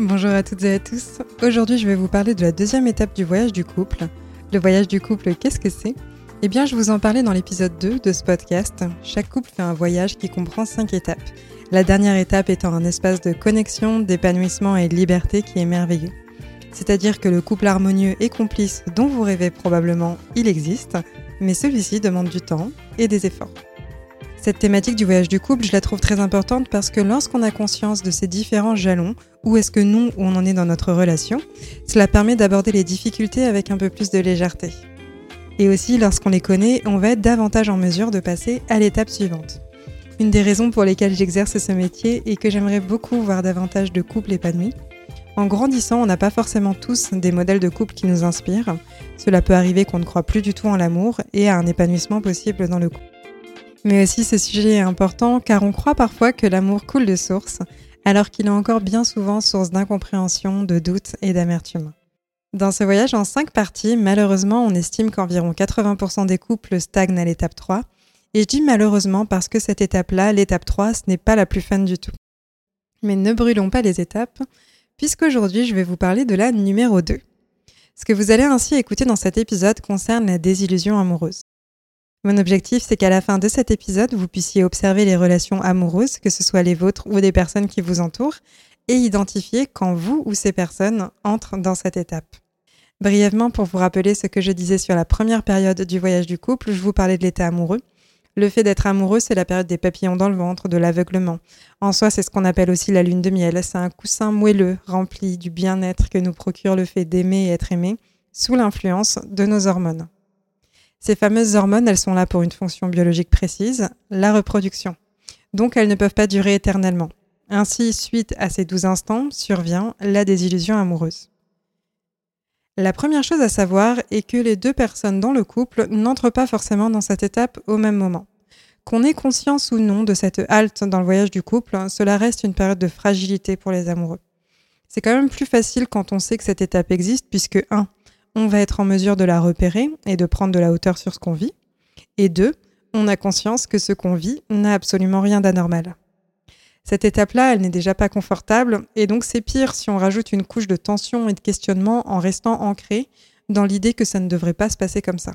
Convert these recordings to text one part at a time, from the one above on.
Bonjour à toutes et à tous. Aujourd'hui, je vais vous parler de la deuxième étape du voyage du couple. Le voyage du couple, qu'est-ce que c'est? Eh bien, je vous en parlais dans l'épisode 2 de ce podcast. Chaque couple fait un voyage qui comprend 5 étapes. La dernière étape étant un espace de connexion, d'épanouissement et de liberté qui est merveilleux. C'est-à-dire que le couple harmonieux et complice dont vous rêvez probablement, il existe, mais celui-ci demande du temps et des efforts. Cette thématique du voyage du couple, je la trouve très importante parce que lorsqu'on a conscience de ces différents jalons, où est-ce que nous, on en est dans notre relation, cela permet d'aborder les difficultés avec un peu plus de légèreté. Et aussi, lorsqu'on les connaît, on va être davantage en mesure de passer à l'étape suivante. Une des raisons pour lesquelles j'exerce ce métier est que j'aimerais beaucoup voir davantage de couples épanouis. En grandissant, on n'a pas forcément tous des modèles de couple qui nous inspirent. Cela peut arriver qu'on ne croit plus du tout en l'amour et à un épanouissement possible dans le couple. Mais aussi ce sujet est important car on croit parfois que l'amour coule de source, alors qu'il est encore bien souvent source d'incompréhension, de doute et d'amertume. Dans ce voyage en cinq parties, malheureusement, on estime qu'environ 80% des couples stagnent à l'étape 3. Et je dis malheureusement parce que cette étape-là, l'étape 3, ce n'est pas la plus fun du tout. Mais ne brûlons pas les étapes, puisqu'aujourd'hui je vais vous parler de la numéro 2. Ce que vous allez ainsi écouter dans cet épisode concerne la désillusion amoureuse. Mon objectif, c'est qu'à la fin de cet épisode, vous puissiez observer les relations amoureuses, que ce soit les vôtres ou des personnes qui vous entourent, et identifier quand vous ou ces personnes entrent dans cette étape. Brièvement, pour vous rappeler ce que je disais sur la première période du voyage du couple, je vous parlais de l'état amoureux. Le fait d'être amoureux, c'est la période des papillons dans le ventre, de l'aveuglement. En soi, c'est ce qu'on appelle aussi la lune de miel. C'est un coussin moelleux, rempli du bien-être que nous procure le fait d'aimer et être aimé, sous l'influence de nos hormones. Ces fameuses hormones, elles sont là pour une fonction biologique précise, la reproduction. Donc elles ne peuvent pas durer éternellement. Ainsi, suite à ces douze instants, survient la désillusion amoureuse. La première chose à savoir est que les deux personnes dans le couple n'entrent pas forcément dans cette étape au même moment. Qu'on ait conscience ou non de cette halte dans le voyage du couple, cela reste une période de fragilité pour les amoureux. C'est quand même plus facile quand on sait que cette étape existe puisque 1 on va être en mesure de la repérer et de prendre de la hauteur sur ce qu'on vit. Et deux, on a conscience que ce qu'on vit n'a absolument rien d'anormal. Cette étape-là, elle n'est déjà pas confortable, et donc c'est pire si on rajoute une couche de tension et de questionnement en restant ancré dans l'idée que ça ne devrait pas se passer comme ça.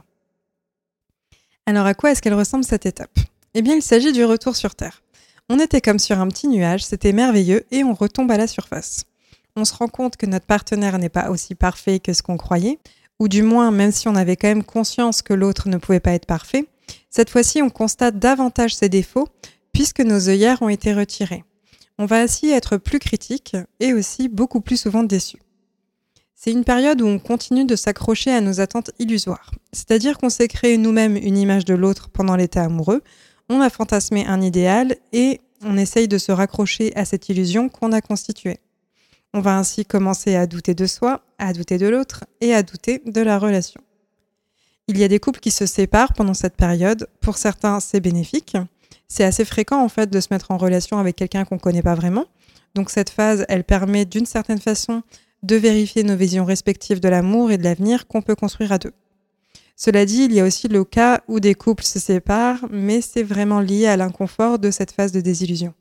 Alors à quoi est-ce qu'elle ressemble cette étape? Eh bien, il s'agit du retour sur Terre. On était comme sur un petit nuage, c'était merveilleux, et on retombe à la surface on se rend compte que notre partenaire n'est pas aussi parfait que ce qu'on croyait, ou du moins, même si on avait quand même conscience que l'autre ne pouvait pas être parfait, cette fois-ci, on constate davantage ses défauts puisque nos œillères ont été retirées. On va ainsi être plus critique et aussi beaucoup plus souvent déçu. C'est une période où on continue de s'accrocher à nos attentes illusoires, c'est-à-dire qu'on s'est créé nous-mêmes une image de l'autre pendant l'état amoureux, on a fantasmé un idéal et on essaye de se raccrocher à cette illusion qu'on a constituée. On va ainsi commencer à douter de soi, à douter de l'autre et à douter de la relation. Il y a des couples qui se séparent pendant cette période. Pour certains, c'est bénéfique. C'est assez fréquent en fait de se mettre en relation avec quelqu'un qu'on ne connaît pas vraiment. Donc cette phase, elle permet d'une certaine façon de vérifier nos visions respectives de l'amour et de l'avenir qu'on peut construire à deux. Cela dit, il y a aussi le cas où des couples se séparent, mais c'est vraiment lié à l'inconfort de cette phase de désillusion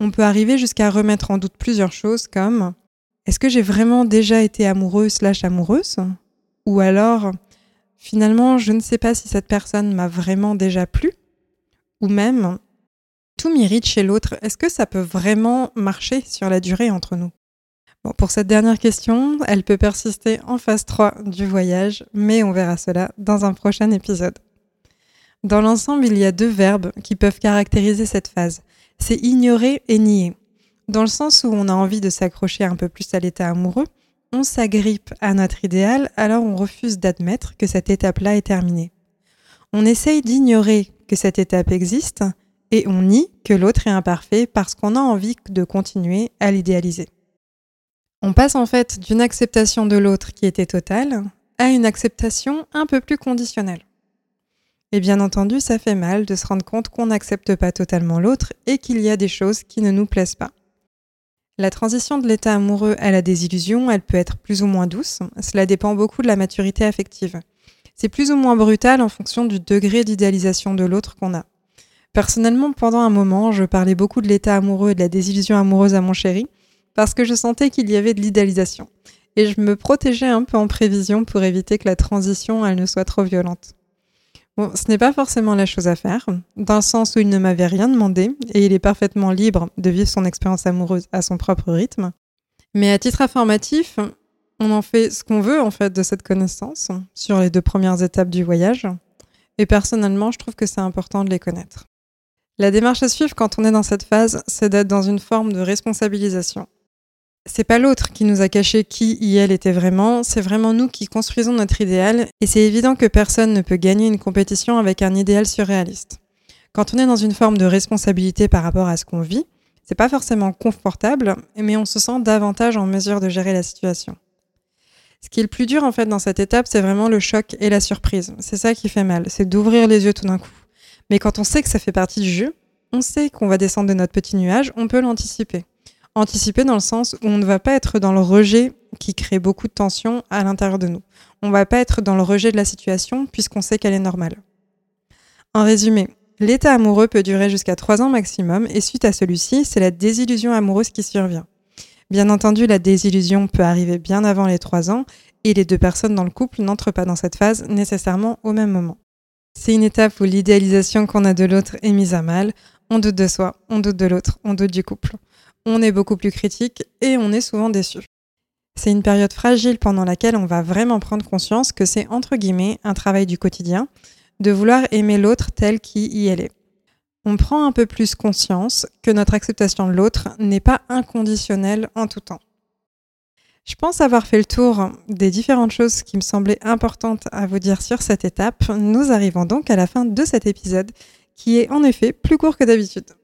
on peut arriver jusqu'à remettre en doute plusieurs choses comme est-ce que j'ai vraiment déjà été amoureuse slash amoureuse? Ou alors, finalement, je ne sais pas si cette personne m'a vraiment déjà plu. Ou même, tout m'irrite chez l'autre, est-ce que ça peut vraiment marcher sur la durée entre nous? Pour cette dernière question, elle peut persister en phase 3 du voyage, mais on verra cela dans un prochain épisode. Dans l'ensemble, il y a deux verbes qui peuvent caractériser cette phase. C'est ignorer et nier. Dans le sens où on a envie de s'accrocher un peu plus à l'état amoureux, on s'agrippe à notre idéal, alors on refuse d'admettre que cette étape-là est terminée. On essaye d'ignorer que cette étape existe et on nie que l'autre est imparfait parce qu'on a envie de continuer à l'idéaliser. On passe en fait d'une acceptation de l'autre qui était totale à une acceptation un peu plus conditionnelle. Et bien entendu, ça fait mal de se rendre compte qu'on n'accepte pas totalement l'autre et qu'il y a des choses qui ne nous plaisent pas. La transition de l'état amoureux à la désillusion, elle peut être plus ou moins douce. Cela dépend beaucoup de la maturité affective. C'est plus ou moins brutal en fonction du degré d'idéalisation de l'autre qu'on a. Personnellement, pendant un moment, je parlais beaucoup de l'état amoureux et de la désillusion amoureuse à mon chéri, parce que je sentais qu'il y avait de l'idéalisation. Et je me protégeais un peu en prévision pour éviter que la transition, elle ne soit trop violente. Ce n'est pas forcément la chose à faire, dans le sens où il ne m'avait rien demandé, et il est parfaitement libre de vivre son expérience amoureuse à son propre rythme. Mais à titre informatif, on en fait ce qu'on veut en fait de cette connaissance sur les deux premières étapes du voyage. Et personnellement, je trouve que c'est important de les connaître. La démarche à suivre quand on est dans cette phase, c'est d'être dans une forme de responsabilisation. C'est pas l'autre qui nous a caché qui elle était vraiment, c'est vraiment nous qui construisons notre idéal, et c'est évident que personne ne peut gagner une compétition avec un idéal surréaliste. Quand on est dans une forme de responsabilité par rapport à ce qu'on vit, c'est pas forcément confortable, mais on se sent davantage en mesure de gérer la situation. Ce qui est le plus dur en fait dans cette étape, c'est vraiment le choc et la surprise. C'est ça qui fait mal, c'est d'ouvrir les yeux tout d'un coup. Mais quand on sait que ça fait partie du jeu, on sait qu'on va descendre de notre petit nuage, on peut l'anticiper. Anticiper dans le sens où on ne va pas être dans le rejet qui crée beaucoup de tension à l'intérieur de nous. On ne va pas être dans le rejet de la situation puisqu'on sait qu'elle est normale. En résumé, l'état amoureux peut durer jusqu'à 3 ans maximum et suite à celui-ci, c'est la désillusion amoureuse qui survient. Bien entendu, la désillusion peut arriver bien avant les 3 ans et les deux personnes dans le couple n'entrent pas dans cette phase nécessairement au même moment. C'est une étape où l'idéalisation qu'on a de l'autre est mise à mal. On doute de soi, on doute de l'autre, on doute du couple. On est beaucoup plus critique et on est souvent déçu. C'est une période fragile pendant laquelle on va vraiment prendre conscience que c'est entre guillemets un travail du quotidien de vouloir aimer l'autre tel qui y est. On prend un peu plus conscience que notre acceptation de l'autre n'est pas inconditionnelle en tout temps. Je pense avoir fait le tour des différentes choses qui me semblaient importantes à vous dire sur cette étape. Nous arrivons donc à la fin de cet épisode qui est en effet plus court que d'habitude.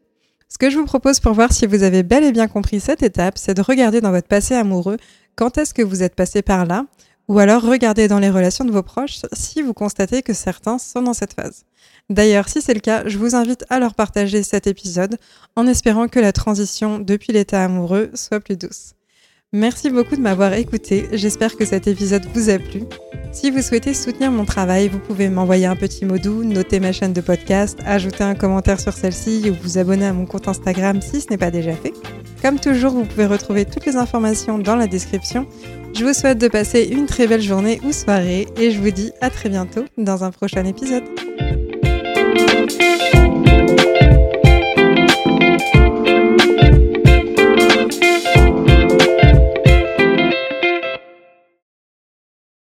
Ce que je vous propose pour voir si vous avez bel et bien compris cette étape, c'est de regarder dans votre passé amoureux quand est-ce que vous êtes passé par là, ou alors regarder dans les relations de vos proches si vous constatez que certains sont dans cette phase. D'ailleurs, si c'est le cas, je vous invite à leur partager cet épisode en espérant que la transition depuis l'état amoureux soit plus douce. Merci beaucoup de m'avoir écouté. J'espère que cet épisode vous a plu. Si vous souhaitez soutenir mon travail, vous pouvez m'envoyer un petit mot doux, noter ma chaîne de podcast, ajouter un commentaire sur celle-ci ou vous abonner à mon compte Instagram si ce n'est pas déjà fait. Comme toujours, vous pouvez retrouver toutes les informations dans la description. Je vous souhaite de passer une très belle journée ou soirée et je vous dis à très bientôt dans un prochain épisode.